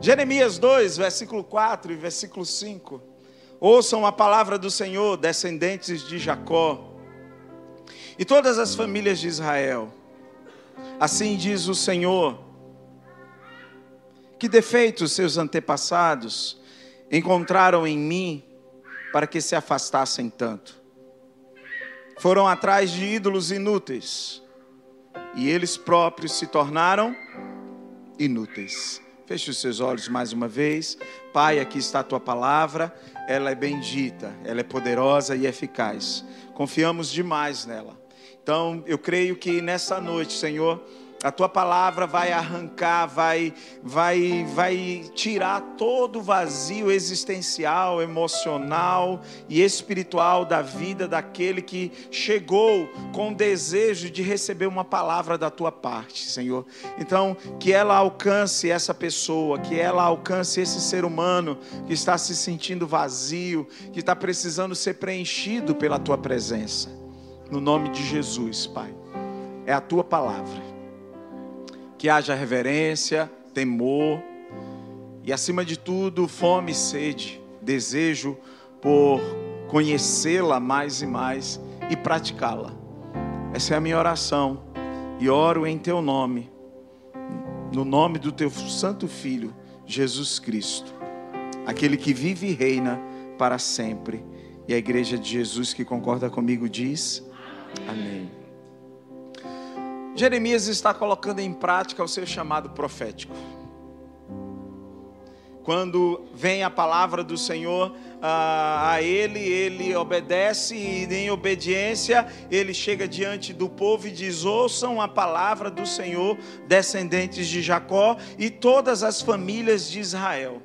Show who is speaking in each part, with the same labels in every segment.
Speaker 1: Jeremias 2, versículo 4 e versículo 5. Ouçam a palavra do Senhor, descendentes de Jacó, e todas as famílias de Israel. Assim diz o Senhor: Que defeitos seus antepassados encontraram em mim para que se afastassem tanto? Foram atrás de ídolos inúteis, e eles próprios se tornaram inúteis. Feche os seus olhos mais uma vez. Pai, aqui está a tua palavra. Ela é bendita, ela é poderosa e eficaz. Confiamos demais nela. Então, eu creio que nessa noite, Senhor, a tua palavra vai arrancar, vai, vai, vai tirar todo o vazio existencial, emocional e espiritual da vida daquele que chegou com o desejo de receber uma palavra da tua parte, Senhor. Então, que ela alcance essa pessoa, que ela alcance esse ser humano que está se sentindo vazio, que está precisando ser preenchido pela tua presença. No nome de Jesus, Pai. É a tua palavra que haja reverência, temor e, acima de tudo, fome e sede, desejo por conhecê-la mais e mais e praticá-la. Essa é a minha oração e oro em teu nome, no nome do teu santo filho, Jesus Cristo, aquele que vive e reina para sempre. E a igreja de Jesus que concorda comigo diz: Amém. Jeremias está colocando em prática o seu chamado profético. Quando vem a palavra do Senhor a, a ele, ele obedece e em obediência ele chega diante do povo e diz: Ouçam a palavra do Senhor, descendentes de Jacó e todas as famílias de Israel.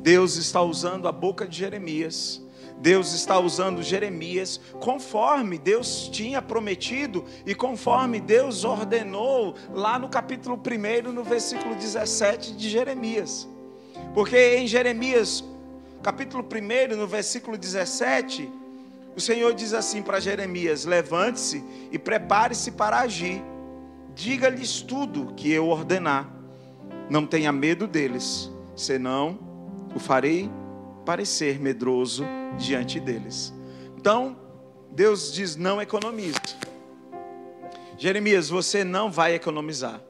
Speaker 1: Deus está usando a boca de Jeremias Deus está usando Jeremias conforme Deus tinha prometido e conforme Deus ordenou lá no capítulo 1, no versículo 17 de Jeremias. Porque em Jeremias, capítulo 1, no versículo 17, o Senhor diz assim para Jeremias: Levante-se e prepare-se para agir. Diga-lhes tudo que eu ordenar. Não tenha medo deles, senão o farei parecer medroso diante deles. Então, Deus diz: não economize. Jeremias, você não vai economizar.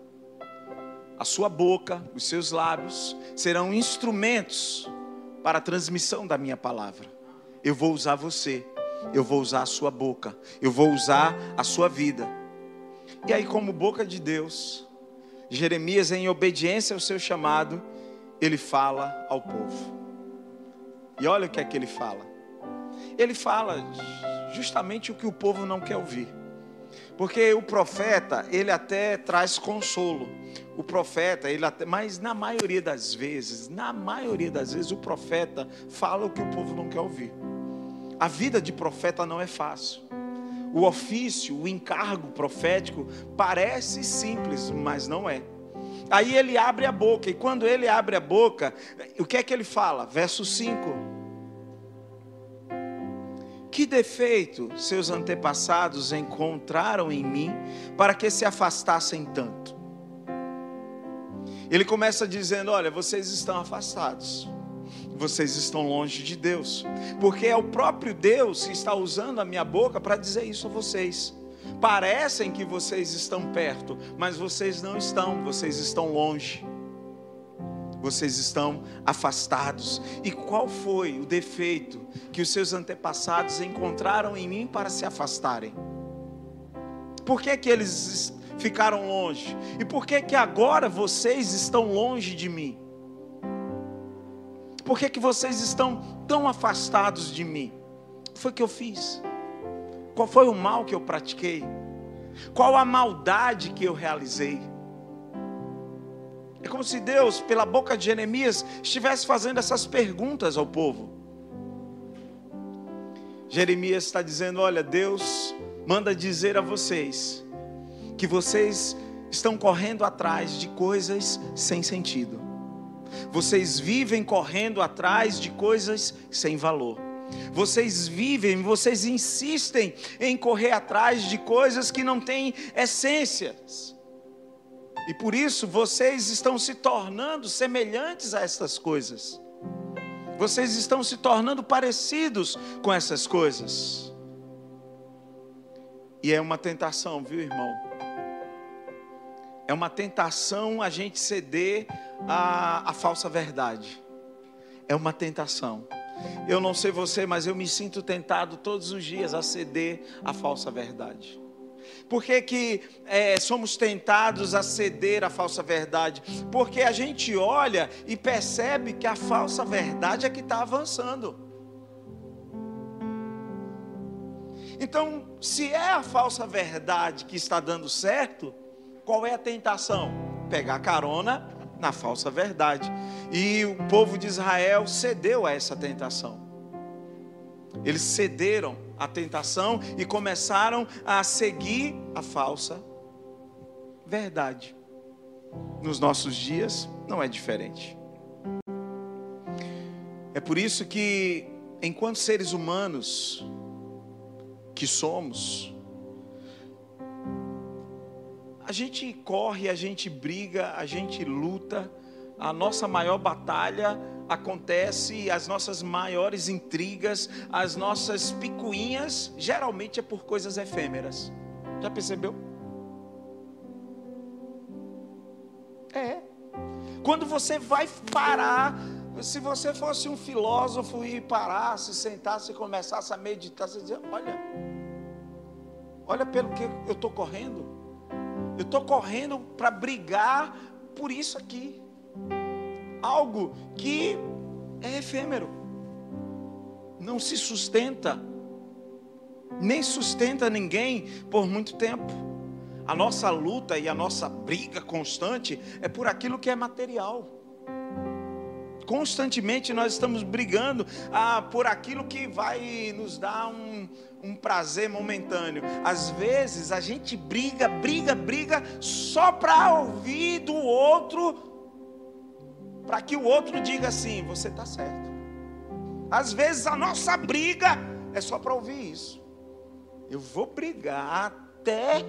Speaker 1: A sua boca, os seus lábios serão instrumentos para a transmissão da minha palavra. Eu vou usar você, eu vou usar a sua boca, eu vou usar a sua vida. E aí, como boca de Deus, Jeremias, em obediência ao seu chamado, ele fala ao povo. E olha o que é que ele fala ele fala justamente o que o povo não quer ouvir. Porque o profeta, ele até traz consolo. O profeta, ele até, mas na maioria das vezes, na maioria das vezes o profeta fala o que o povo não quer ouvir. A vida de profeta não é fácil. O ofício, o encargo profético parece simples, mas não é. Aí ele abre a boca, e quando ele abre a boca, o que é que ele fala? Verso 5 que defeito seus antepassados encontraram em mim para que se afastassem tanto? Ele começa dizendo: Olha, vocês estão afastados, vocês estão longe de Deus, porque é o próprio Deus que está usando a minha boca para dizer isso a vocês. Parecem que vocês estão perto, mas vocês não estão, vocês estão longe vocês estão afastados. E qual foi o defeito que os seus antepassados encontraram em mim para se afastarem? Por que, que eles ficaram longe? E por que, que agora vocês estão longe de mim? Por que, que vocês estão tão afastados de mim? O que foi que eu fiz? Qual foi o mal que eu pratiquei? Qual a maldade que eu realizei? É como se Deus, pela boca de Jeremias, estivesse fazendo essas perguntas ao povo. Jeremias está dizendo: Olha, Deus manda dizer a vocês que vocês estão correndo atrás de coisas sem sentido. Vocês vivem correndo atrás de coisas sem valor. Vocês vivem, vocês insistem em correr atrás de coisas que não têm essências. E por isso vocês estão se tornando semelhantes a estas coisas. Vocês estão se tornando parecidos com essas coisas. E é uma tentação, viu, irmão? É uma tentação a gente ceder à, à falsa verdade. É uma tentação. Eu não sei você, mas eu me sinto tentado todos os dias a ceder à falsa verdade. Por que, que é, somos tentados a ceder à falsa verdade? Porque a gente olha e percebe que a falsa verdade é que está avançando. Então, se é a falsa verdade que está dando certo, qual é a tentação? Pegar carona na falsa verdade. E o povo de Israel cedeu a essa tentação. Eles cederam à tentação e começaram a seguir a falsa verdade. Nos nossos dias não é diferente. É por isso que, enquanto seres humanos que somos, a gente corre, a gente briga, a gente luta, a nossa maior batalha acontece, as nossas maiores intrigas, as nossas picuinhas, geralmente é por coisas efêmeras. Já percebeu? É. Quando você vai parar, se você fosse um filósofo e parasse, sentasse e começasse a meditar, você dizia: Olha, olha pelo que eu estou correndo. Eu estou correndo para brigar por isso aqui algo que é efêmero, não se sustenta, nem sustenta ninguém por muito tempo. A nossa luta e a nossa briga constante é por aquilo que é material. Constantemente nós estamos brigando ah, por aquilo que vai nos dar um, um prazer momentâneo. Às vezes a gente briga, briga, briga só para ouvir do outro para que o outro diga assim: você está certo. Às vezes a nossa briga é só para ouvir isso. Eu vou brigar até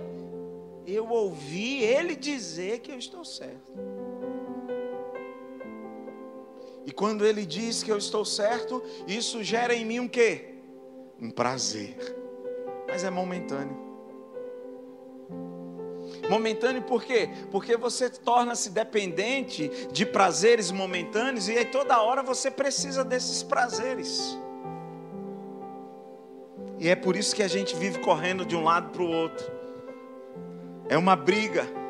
Speaker 1: eu ouvir ele dizer que eu estou certo. E quando ele diz que eu estou certo, isso gera em mim um quê? Um prazer. Mas é momentâneo. Momentâneo por quê? Porque você torna-se dependente de prazeres momentâneos e aí toda hora você precisa desses prazeres. E é por isso que a gente vive correndo de um lado para o outro. É uma briga.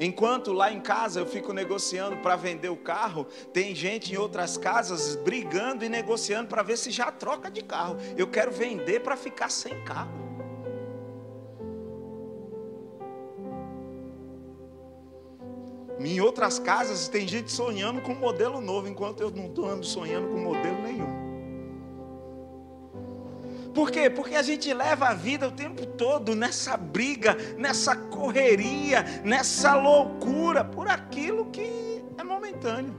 Speaker 1: Enquanto lá em casa eu fico negociando para vender o carro, tem gente em outras casas brigando e negociando para ver se já troca de carro. Eu quero vender para ficar sem carro. Em outras casas tem gente sonhando com um modelo novo, enquanto eu não estou ando sonhando com modelo nenhum. Por quê? Porque a gente leva a vida o tempo todo nessa briga, nessa correria, nessa loucura por aquilo que é momentâneo.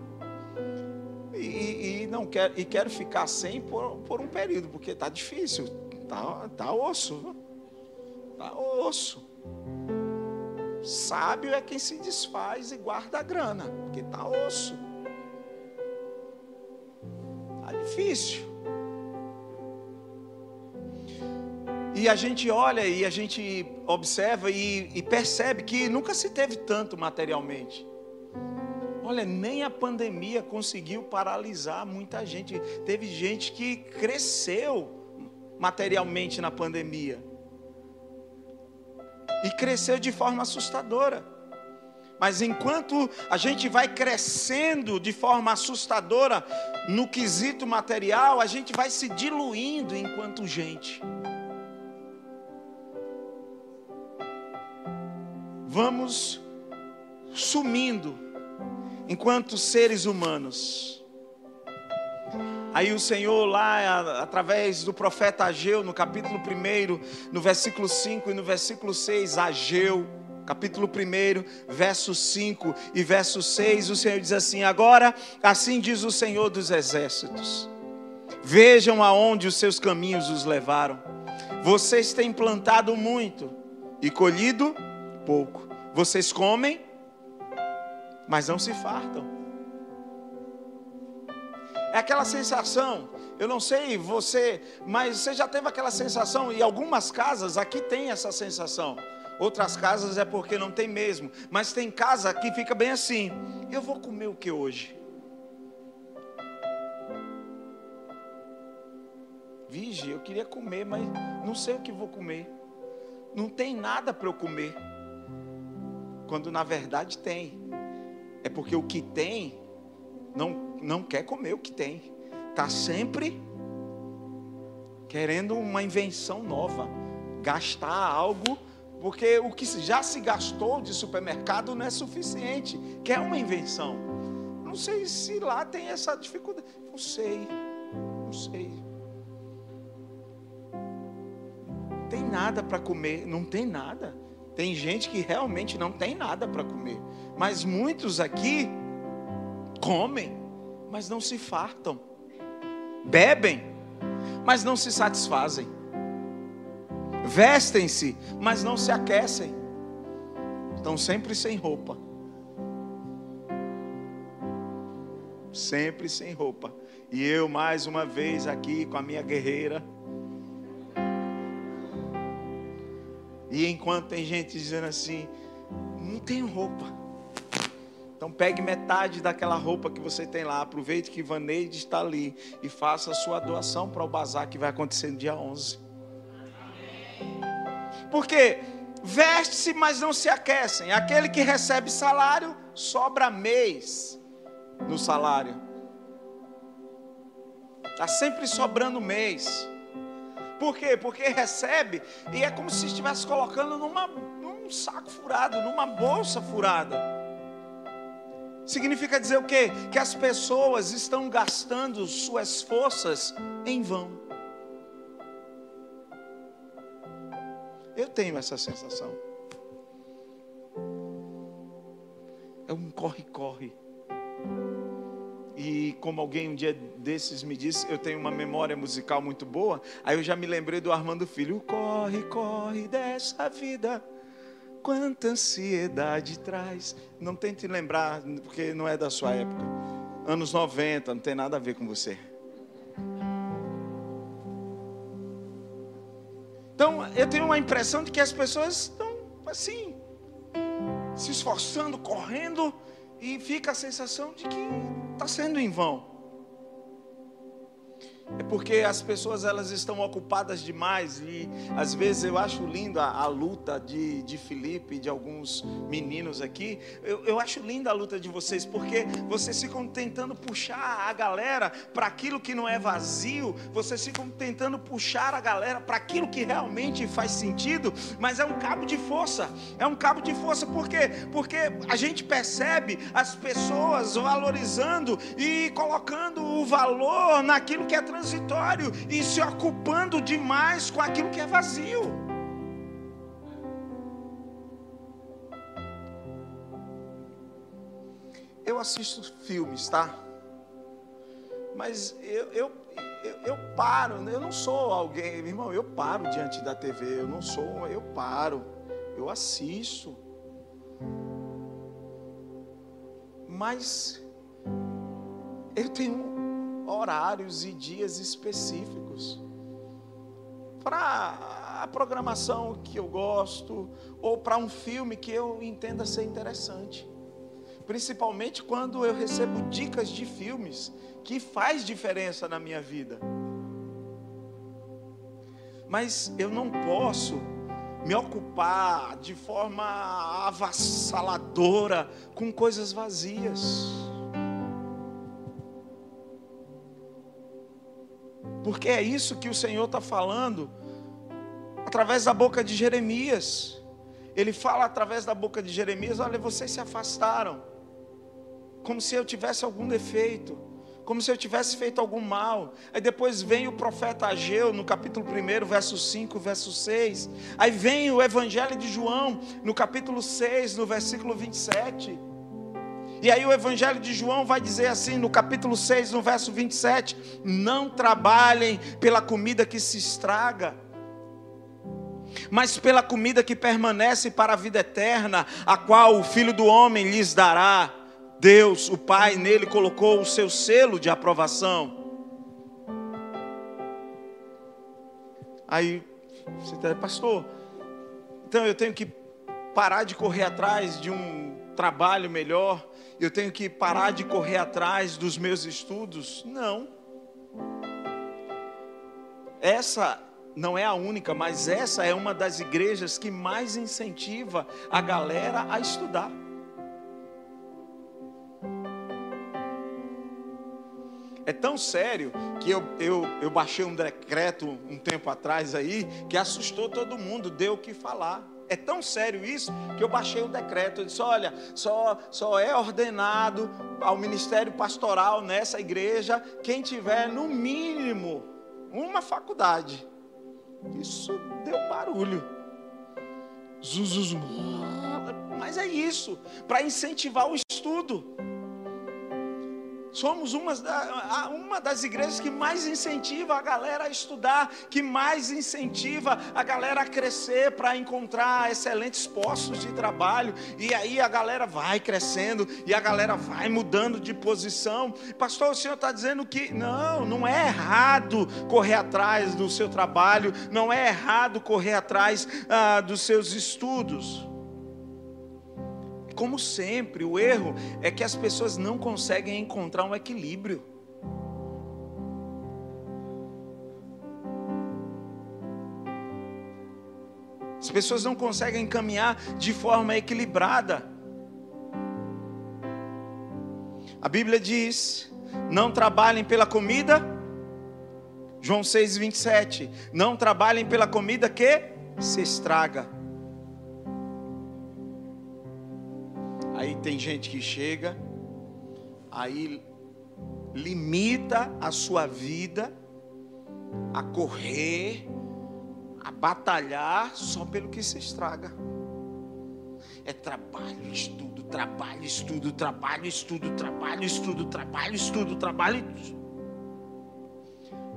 Speaker 1: E, e não quero, e quero ficar sem por, por um período, porque está difícil, está tá osso, está osso. Sábio é quem se desfaz e guarda a grana, porque está osso. Está difícil. E a gente olha e a gente observa e, e, percebe que nunca se teve tanto materialmente. Olha, nem a pandemia conseguiu paralisar muita gente. Teve gente que cresceu materialmente na pandemia e cresceu de forma assustadora. Mas enquanto a gente vai crescendo de forma assustadora no quesito material, a gente vai se diluindo enquanto gente. Vamos sumindo enquanto seres humanos. Aí o Senhor lá, através do profeta Ageu, no capítulo 1, no versículo 5 e no versículo 6, Ageu, capítulo 1, verso 5 e verso 6, o Senhor diz assim: Agora, assim diz o Senhor dos exércitos: Vejam aonde os seus caminhos os levaram. Vocês têm plantado muito e colhido pouco. Vocês comem, mas não se fartam. É aquela sensação, eu não sei você, mas você já teve aquela sensação, e algumas casas aqui tem essa sensação. Outras casas é porque não tem mesmo, mas tem casa que fica bem assim. Eu vou comer o que hoje? Vige, eu queria comer, mas não sei o que vou comer. Não tem nada para eu comer. Quando na verdade tem. É porque o que tem não, não quer comer o que tem. Está sempre querendo uma invenção nova. Gastar algo, porque o que já se gastou de supermercado não é suficiente. Quer uma invenção. Não sei se lá tem essa dificuldade. Não sei. Não sei. tem nada para comer, não tem nada. Tem gente que realmente não tem nada para comer. Mas muitos aqui comem, mas não se fartam. Bebem, mas não se satisfazem. Vestem-se, mas não se aquecem. Estão sempre sem roupa. Sempre sem roupa. E eu, mais uma vez, aqui com a minha guerreira E enquanto tem gente dizendo assim, não tenho roupa. Então pegue metade daquela roupa que você tem lá, aproveite que Vaneide está ali e faça a sua doação para o bazar que vai acontecer no dia 11. Porque veste-se, mas não se aquecem. Aquele que recebe salário, sobra mês no salário. Está sempre sobrando mês. Por quê? Porque recebe e é como se estivesse colocando numa, num saco furado, numa bolsa furada. Significa dizer o quê? Que as pessoas estão gastando suas forças em vão. Eu tenho essa sensação. É um corre-corre. E como alguém um dia desses me disse, eu tenho uma memória musical muito boa, aí eu já me lembrei do Armando Filho. Corre, corre dessa vida, quanta ansiedade traz. Não tente lembrar, porque não é da sua época. Anos 90, não tem nada a ver com você. Então, eu tenho uma impressão de que as pessoas estão assim, se esforçando, correndo, e fica a sensação de que está sendo em vão. É porque as pessoas elas estão ocupadas demais e às vezes eu acho linda a, luta de, de Felipe e de alguns meninos aqui. Eu, eu acho linda a luta de vocês porque vocês ficam tentando puxar a galera para aquilo que não é vazio, vocês ficam tentando puxar a galera para aquilo que realmente faz sentido, mas é um cabo de força. É um cabo de força por quê? Porque a gente percebe as pessoas valorizando e colocando o valor naquilo que é transformado transitório e se ocupando demais com aquilo que é vazio. Eu assisto filmes, tá? Mas eu, eu, eu, eu, paro, eu não sou alguém, irmão, eu paro diante da TV, eu não sou, eu paro, eu assisto. Mas eu tenho horários e dias específicos para a programação que eu gosto ou para um filme que eu entenda ser interessante. Principalmente quando eu recebo dicas de filmes que faz diferença na minha vida. Mas eu não posso me ocupar de forma avassaladora com coisas vazias. Porque é isso que o Senhor está falando através da boca de Jeremias. Ele fala através da boca de Jeremias: Olha, vocês se afastaram, como se eu tivesse algum defeito, como se eu tivesse feito algum mal. Aí depois vem o profeta Ageu, no capítulo 1, verso 5, verso 6. Aí vem o evangelho de João, no capítulo 6, no versículo 27. E aí o Evangelho de João vai dizer assim, no capítulo 6, no verso 27, não trabalhem pela comida que se estraga, mas pela comida que permanece para a vida eterna, a qual o Filho do Homem lhes dará. Deus, o Pai, nele colocou o seu selo de aprovação. Aí, você está, pastor, então eu tenho que parar de correr atrás de um trabalho melhor, eu tenho que parar de correr atrás dos meus estudos? Não. Essa não é a única, mas essa é uma das igrejas que mais incentiva a galera a estudar. É tão sério que eu, eu, eu baixei um decreto um tempo atrás aí que assustou todo mundo, deu o que falar. É tão sério isso que eu baixei o decreto. Eu disse: olha, só, só é ordenado ao ministério pastoral nessa igreja quem tiver no mínimo uma faculdade. Isso deu barulho. Zuzuz. Mas é isso, para incentivar o estudo. Somos uma, das igrejas que mais incentiva a galera a estudar, que mais incentiva a galera a crescer para encontrar excelentes postos de trabalho. E aí a galera vai crescendo e a galera vai mudando de posição. Pastor, o senhor está dizendo que não, não é errado correr atrás do seu trabalho, não é errado correr atrás ah, dos seus estudos como sempre, o erro é que as pessoas não conseguem encontrar um equilíbrio. As pessoas não conseguem caminhar de forma equilibrada. A Bíblia diz: não trabalhem pela comida. João 6, 27. Não trabalhem pela comida que se estraga tem gente que chega, aí limita a sua vida a correr, a batalhar só pelo que se estraga. É trabalho, estudo, trabalho, estudo, trabalho, estudo, trabalho, estudo, trabalho, estudo, trabalho.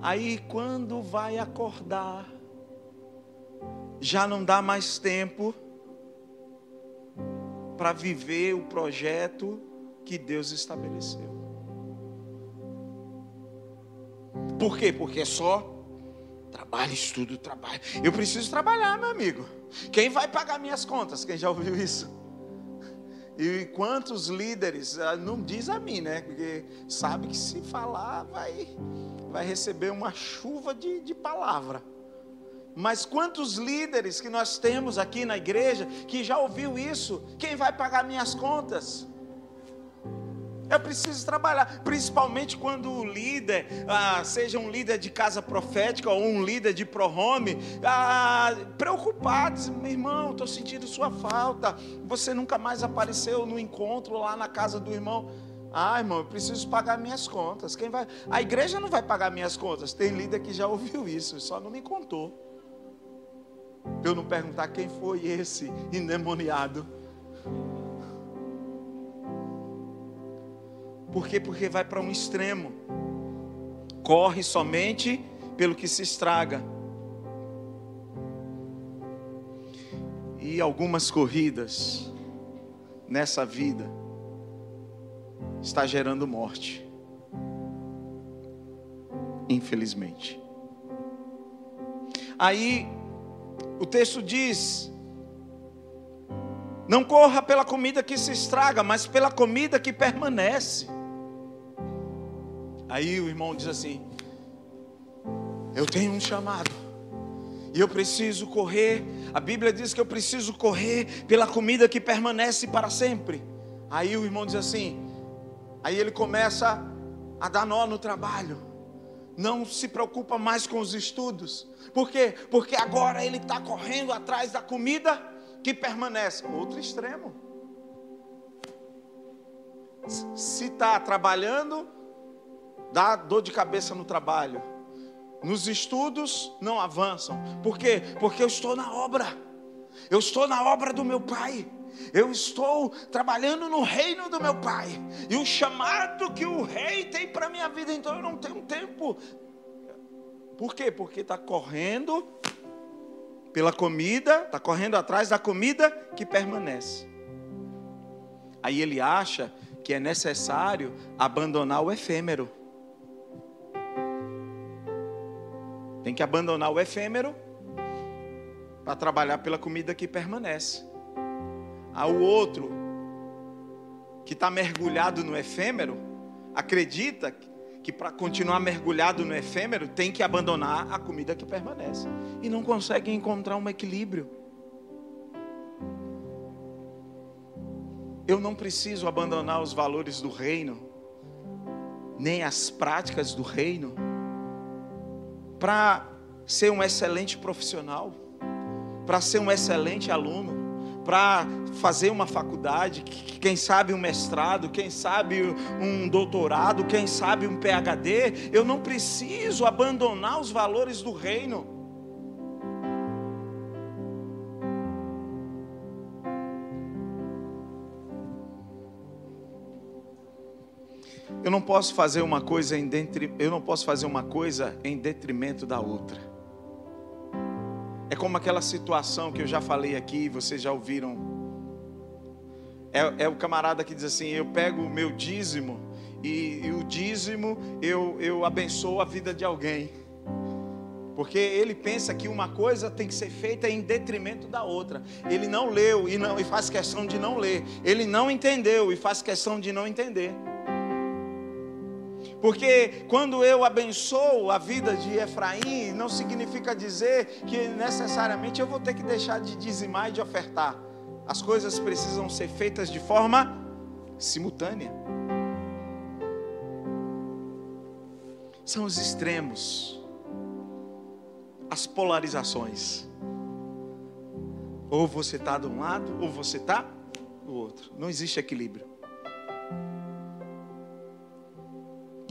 Speaker 1: Aí quando vai acordar, já não dá mais tempo para viver o projeto que Deus estabeleceu. Por quê? Porque é só trabalho, estudo, trabalho. Eu preciso trabalhar, meu amigo. Quem vai pagar minhas contas? Quem já ouviu isso? E quantos líderes, ah, não diz a mim, né? Porque sabe que se falar vai, vai receber uma chuva de, de palavra. Mas quantos líderes que nós temos aqui na igreja que já ouviu isso? Quem vai pagar minhas contas? Eu preciso trabalhar, principalmente quando o líder, ah, seja um líder de casa profética ou um líder de pro-home, ah, preocupados, meu irmão, estou sentindo sua falta. Você nunca mais apareceu no encontro lá na casa do irmão. Ah, irmão, eu preciso pagar minhas contas. Quem vai? A igreja não vai pagar minhas contas. Tem líder que já ouviu isso, só não me contou. Para eu não perguntar quem foi esse endemoniado. Por quê? Porque vai para um extremo. Corre somente pelo que se estraga. E algumas corridas nessa vida está gerando morte. Infelizmente. Aí o texto diz: Não corra pela comida que se estraga, mas pela comida que permanece. Aí o irmão diz assim: Eu tenho um chamado. E eu preciso correr. A Bíblia diz que eu preciso correr pela comida que permanece para sempre. Aí o irmão diz assim. Aí ele começa a dar nó no trabalho não se preocupa mais com os estudos. Por quê? Porque agora ele está correndo atrás da comida que permanece. Outro extremo. Se está trabalhando, dá dor de cabeça no trabalho. Nos estudos, não avançam. Por quê? Porque eu estou na obra. Eu estou na obra do meu pai. Eu estou trabalhando no reino do meu pai. E o chamado que o rei tem para minha vida, então eu não tenho tempo. Por quê? Porque está correndo pela comida, está correndo atrás da comida que permanece. Aí ele acha que é necessário abandonar o efêmero. Tem que abandonar o efêmero para trabalhar pela comida que permanece. Ao outro, que está mergulhado no efêmero, acredita que para continuar mergulhado no efêmero tem que abandonar a comida que permanece. E não consegue encontrar um equilíbrio. Eu não preciso abandonar os valores do reino, nem as práticas do reino, para ser um excelente profissional, para ser um excelente aluno para fazer uma faculdade, quem sabe um mestrado, quem sabe um doutorado, quem sabe um PhD, eu não preciso abandonar os valores do reino. Eu não posso fazer uma coisa em detrimento, eu não posso fazer uma coisa em detrimento da outra. Como aquela situação que eu já falei aqui, vocês já ouviram. É, é o camarada que diz assim: eu pego o meu dízimo e, e o dízimo eu, eu abençoo a vida de alguém. Porque ele pensa que uma coisa tem que ser feita em detrimento da outra. Ele não leu e, não, e faz questão de não ler. Ele não entendeu e faz questão de não entender. Porque quando eu abençoo a vida de Efraim, não significa dizer que necessariamente eu vou ter que deixar de dizimar e de ofertar. As coisas precisam ser feitas de forma simultânea. São os extremos, as polarizações. Ou você está de um lado, ou você está do outro. Não existe equilíbrio.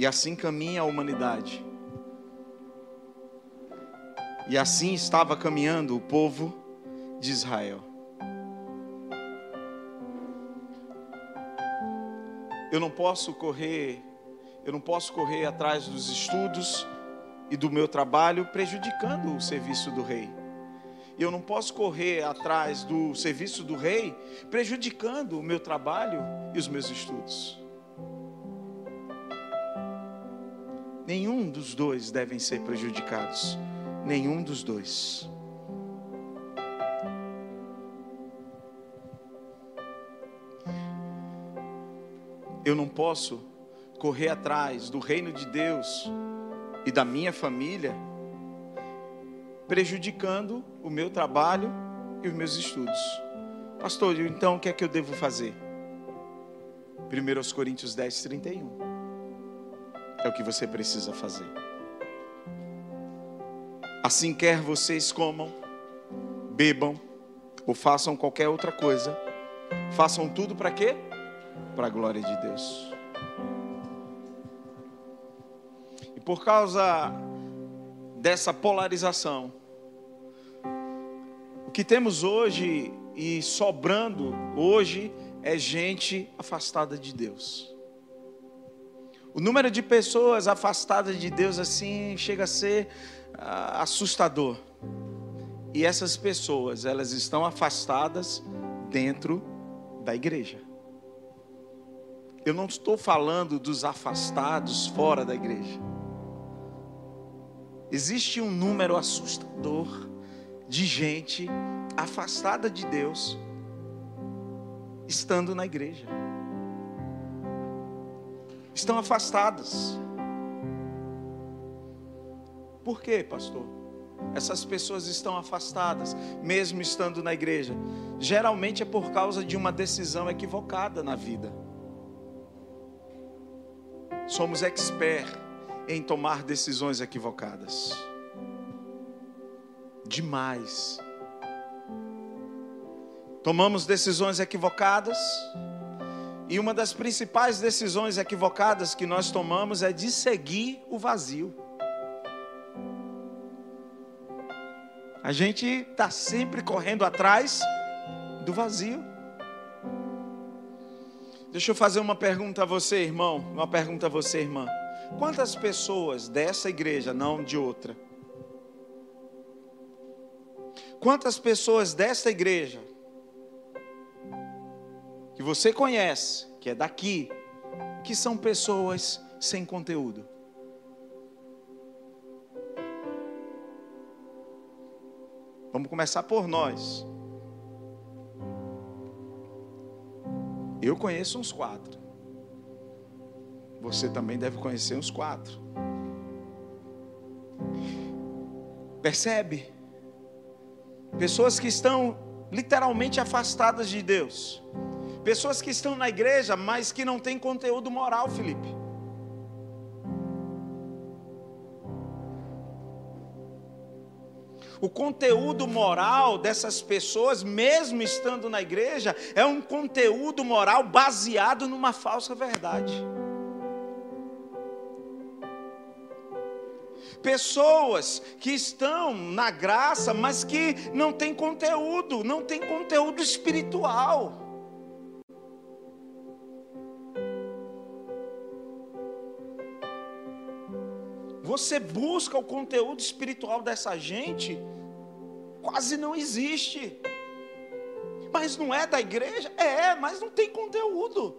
Speaker 1: E assim caminha a humanidade. E assim estava caminhando o povo de Israel. Eu não posso correr, eu não posso correr atrás dos estudos e do meu trabalho prejudicando o serviço do rei. Eu não posso correr atrás do serviço do rei prejudicando o meu trabalho e os meus estudos. Nenhum dos dois devem ser prejudicados. Nenhum dos dois. Eu não posso correr atrás do reino de Deus e da minha família, prejudicando o meu trabalho e os meus estudos. Pastor, então o que é que eu devo fazer? 1 Coríntios 10, 31 é o que você precisa fazer. Assim quer vocês comam, bebam ou façam qualquer outra coisa, façam tudo para quê? Para a glória de Deus. E por causa dessa polarização, o que temos hoje e sobrando hoje é gente afastada de Deus. O número de pessoas afastadas de Deus assim chega a ser uh, assustador. E essas pessoas, elas estão afastadas dentro da igreja. Eu não estou falando dos afastados fora da igreja. Existe um número assustador de gente afastada de Deus estando na igreja estão afastadas. Por quê, pastor? Essas pessoas estão afastadas, mesmo estando na igreja. Geralmente é por causa de uma decisão equivocada na vida. Somos expert em tomar decisões equivocadas. Demais. Tomamos decisões equivocadas e uma das principais decisões equivocadas que nós tomamos é de seguir o vazio. A gente está sempre correndo atrás do vazio. Deixa eu fazer uma pergunta a você, irmão. Uma pergunta a você, irmã. Quantas pessoas dessa igreja, não de outra, quantas pessoas desta igreja que você conhece, que é daqui, que são pessoas sem conteúdo. Vamos começar por nós. Eu conheço uns quatro. Você também deve conhecer uns quatro. Percebe? Pessoas que estão literalmente afastadas de Deus. Pessoas que estão na igreja, mas que não têm conteúdo moral, Felipe. O conteúdo moral dessas pessoas, mesmo estando na igreja, é um conteúdo moral baseado numa falsa verdade. Pessoas que estão na graça, mas que não têm conteúdo, não têm conteúdo espiritual. Você busca o conteúdo espiritual dessa gente, quase não existe. Mas não é da igreja? É, mas não tem conteúdo.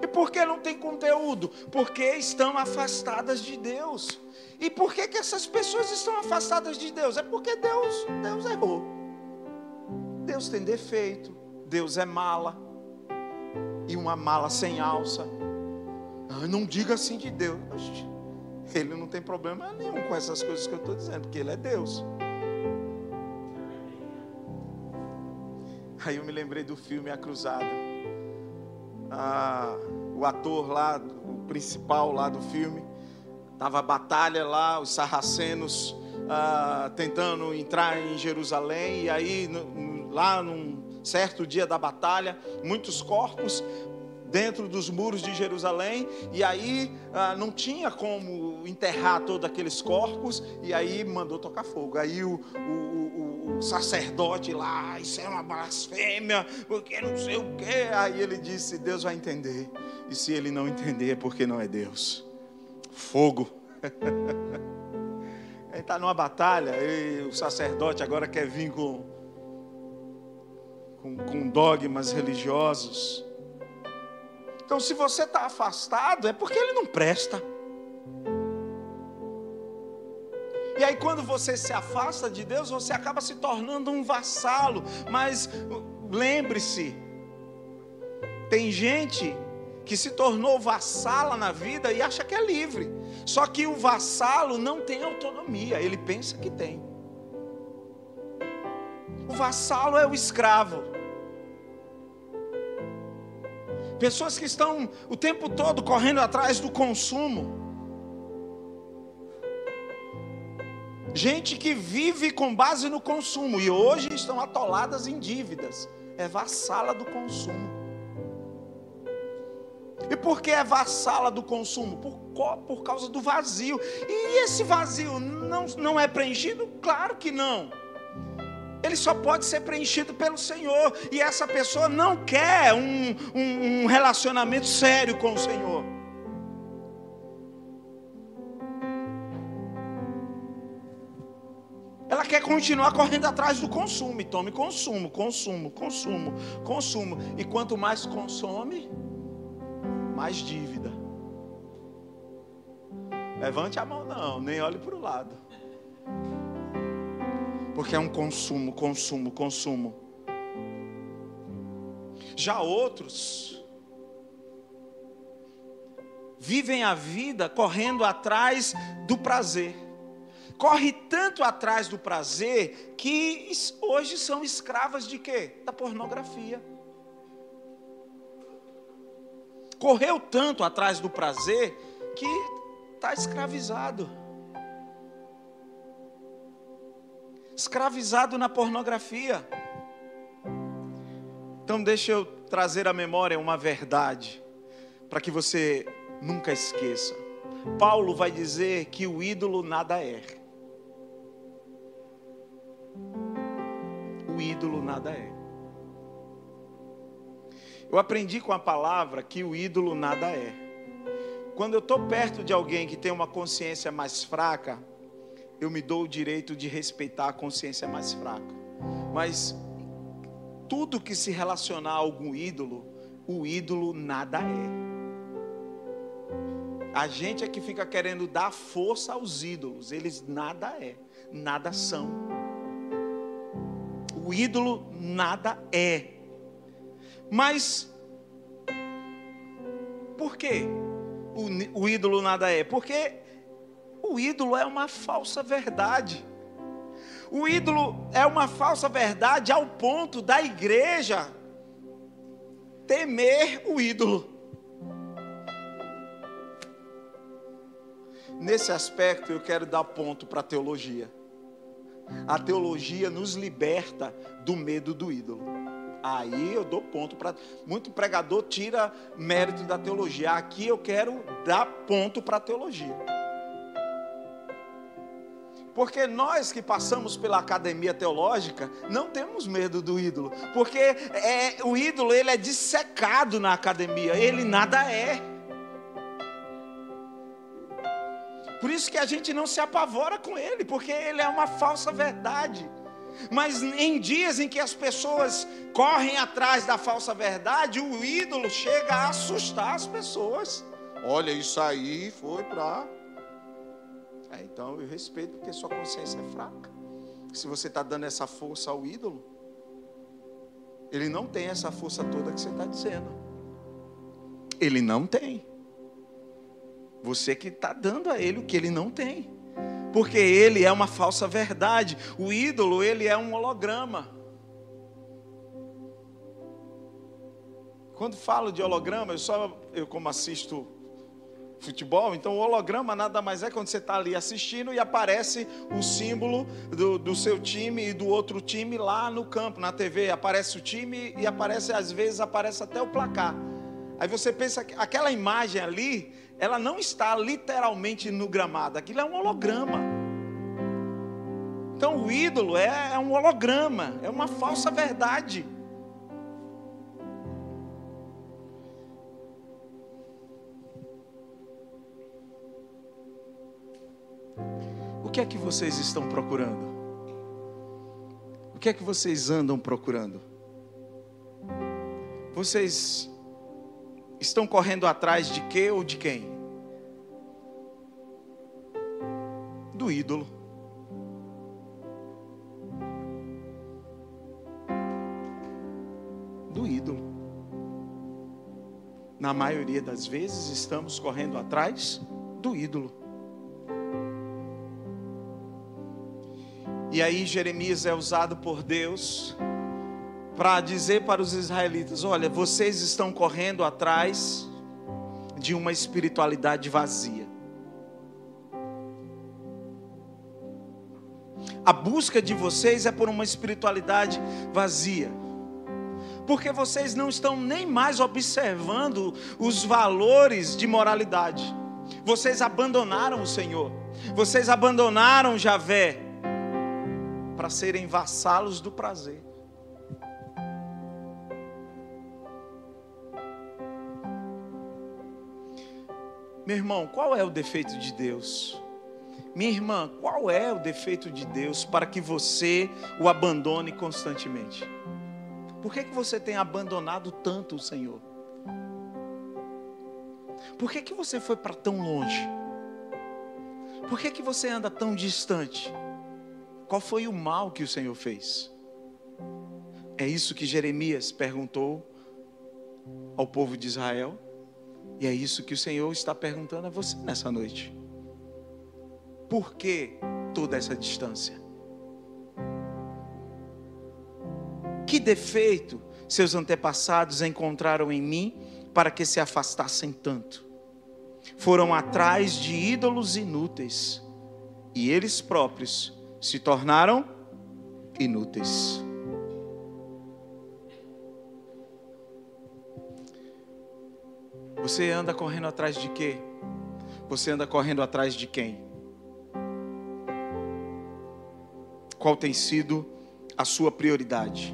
Speaker 1: E por que não tem conteúdo? Porque estão afastadas de Deus. E por que, que essas pessoas estão afastadas de Deus? É porque Deus, Deus errou. Deus tem defeito. Deus é mala. E uma mala sem alça. Ah, não diga assim de Deus. Ele não tem problema nenhum com essas coisas que eu estou dizendo, porque Ele é Deus. Aí eu me lembrei do filme A Cruzada. Ah, o ator lá, o principal lá do filme, estava a batalha lá, os sarracenos ah, tentando entrar em Jerusalém, e aí lá num certo dia da batalha, muitos corpos, dentro dos muros de Jerusalém, e aí ah, não tinha como enterrar todos aqueles corpos, e aí mandou tocar fogo. Aí o, o, o, o sacerdote lá, isso é uma blasfêmia, porque não sei o quê. Aí ele disse: Deus vai entender, e se ele não entender é porque não é Deus. Fogo. Ele está numa batalha, e o sacerdote agora quer vir com, com, com dogmas religiosos. Então, se você está afastado, é porque ele não presta. E aí, quando você se afasta de Deus, você acaba se tornando um vassalo. Mas lembre-se, tem gente que se tornou vassala na vida e acha que é livre. Só que o vassalo não tem autonomia, ele pensa que tem. O vassalo é o escravo. Pessoas que estão o tempo todo correndo atrás do consumo. Gente que vive com base no consumo e hoje estão atoladas em dívidas. É vassala do consumo. E por que é vassala do consumo? Por, por causa do vazio. E esse vazio não, não é preenchido? Claro que não ele só pode ser preenchido pelo Senhor. E essa pessoa não quer um, um, um relacionamento sério com o Senhor. Ela quer continuar correndo atrás do consumo. Tome consumo, consumo, consumo, consumo. E quanto mais consome, mais dívida. Levante a mão, não, nem olhe para o lado. Porque é um consumo, consumo, consumo. Já outros vivem a vida correndo atrás do prazer. Corre tanto atrás do prazer que hoje são escravas de quê? Da pornografia. Correu tanto atrás do prazer que está escravizado. escravizado na pornografia. Então, deixa eu trazer à memória uma verdade, para que você nunca esqueça. Paulo vai dizer que o ídolo nada é. Ídolo nada é. Eu aprendi com a palavra que o ídolo nada é. Quando eu estou perto de alguém que tem uma consciência mais fraca, eu me dou o direito de respeitar a consciência mais fraca. Mas tudo que se relacionar a algum ídolo, o ídolo nada é. A gente é que fica querendo dar força aos ídolos, eles nada é, nada são. O ídolo nada é. Mas por quê? O, o ídolo nada é? Porque o ídolo é uma falsa verdade. O ídolo é uma falsa verdade ao ponto da igreja temer o ídolo. Nesse aspecto, eu quero dar ponto para a teologia. A teologia nos liberta do medo do ídolo. Aí eu dou ponto para. Muito pregador tira mérito da teologia. Aqui eu quero dar ponto para a teologia. Porque nós que passamos pela academia teológica não temos medo do ídolo, porque é, o ídolo ele é dissecado na academia, ele nada é. Por isso que a gente não se apavora com ele, porque ele é uma falsa verdade. Mas em dias em que as pessoas correm atrás da falsa verdade, o ídolo chega a assustar as pessoas. Olha, isso aí foi para. É, então eu respeito porque sua consciência é fraca. Se você está dando essa força ao ídolo, ele não tem essa força toda que você está dizendo. Ele não tem. Você que está dando a ele o que ele não tem. Porque ele é uma falsa verdade. O ídolo, ele é um holograma. Quando falo de holograma, eu só eu como assisto futebol, então o holograma nada mais é quando você está ali assistindo e aparece o símbolo do, do seu time e do outro time lá no campo, na TV. Aparece o time e aparece, às vezes, aparece até o placar. Aí você pensa que aquela imagem ali ela não está literalmente no gramado, aquilo é um holograma. Então o ídolo é, é um holograma, é uma falsa verdade. O que é que vocês estão procurando? O que é que vocês andam procurando? Vocês estão correndo atrás de quê ou de quem? Do ídolo. Do ídolo. Na maioria das vezes estamos correndo atrás do ídolo. E aí Jeremias é usado por Deus para dizer para os israelitas: olha, vocês estão correndo atrás de uma espiritualidade vazia. A busca de vocês é por uma espiritualidade vazia. Porque vocês não estão nem mais observando os valores de moralidade. Vocês abandonaram o Senhor. Vocês abandonaram Javé para serem vassalos do prazer. Meu irmão, qual é o defeito de Deus? Minha irmã, qual é o defeito de Deus para que você o abandone constantemente? Por que, que você tem abandonado tanto o Senhor? Por que, que você foi para tão longe? Por que, que você anda tão distante? Qual foi o mal que o Senhor fez? É isso que Jeremias perguntou ao povo de Israel. E é isso que o Senhor está perguntando a você nessa noite. Por que toda essa distância? Que defeito seus antepassados encontraram em mim para que se afastassem tanto? Foram atrás de ídolos inúteis e eles próprios se tornaram inúteis. Você anda correndo atrás de quê? Você anda correndo atrás de quem? Qual tem sido a sua prioridade?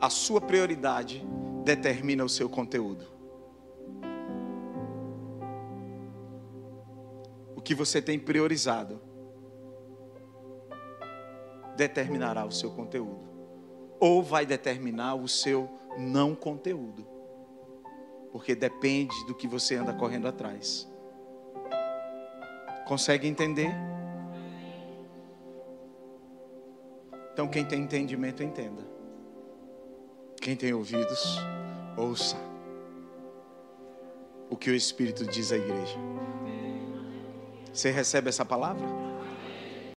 Speaker 1: A sua prioridade determina o seu conteúdo. que você tem priorizado determinará o seu conteúdo, ou vai determinar o seu não conteúdo, porque depende do que você anda correndo atrás. Consegue entender? Então, quem tem entendimento, entenda. Quem tem ouvidos, ouça o que o Espírito diz à igreja. Você recebe essa palavra?